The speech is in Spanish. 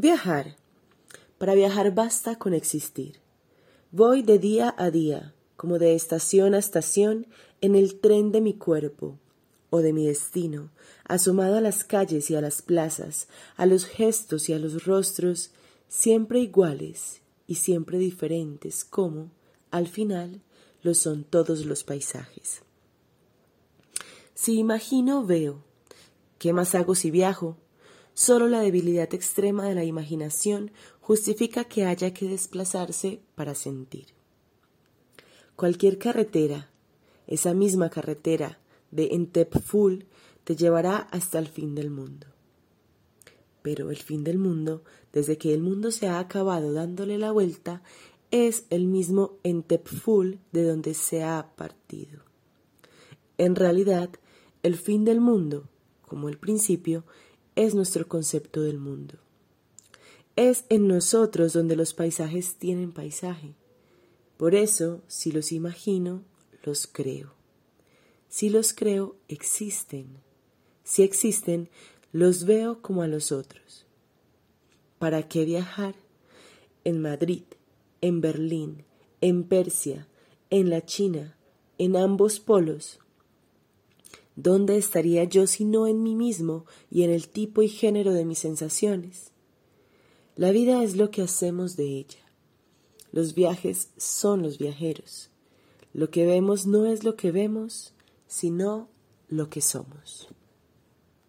Viajar. Para viajar basta con existir. Voy de día a día, como de estación a estación, en el tren de mi cuerpo o de mi destino, asomado a las calles y a las plazas, a los gestos y a los rostros, siempre iguales y siempre diferentes, como, al final, lo son todos los paisajes. Si imagino, veo. ¿Qué más hago si viajo? Solo la debilidad extrema de la imaginación justifica que haya que desplazarse para sentir. Cualquier carretera, esa misma carretera de Entepful, te llevará hasta el fin del mundo. Pero el fin del mundo, desde que el mundo se ha acabado dándole la vuelta, es el mismo Entepful de donde se ha partido. En realidad, el fin del mundo, como el principio, es nuestro concepto del mundo. Es en nosotros donde los paisajes tienen paisaje. Por eso, si los imagino, los creo. Si los creo, existen. Si existen, los veo como a los otros. ¿Para qué viajar? En Madrid, en Berlín, en Persia, en la China, en ambos polos, ¿Dónde estaría yo si no en mí mismo y en el tipo y género de mis sensaciones? La vida es lo que hacemos de ella. Los viajes son los viajeros. Lo que vemos no es lo que vemos, sino lo que somos.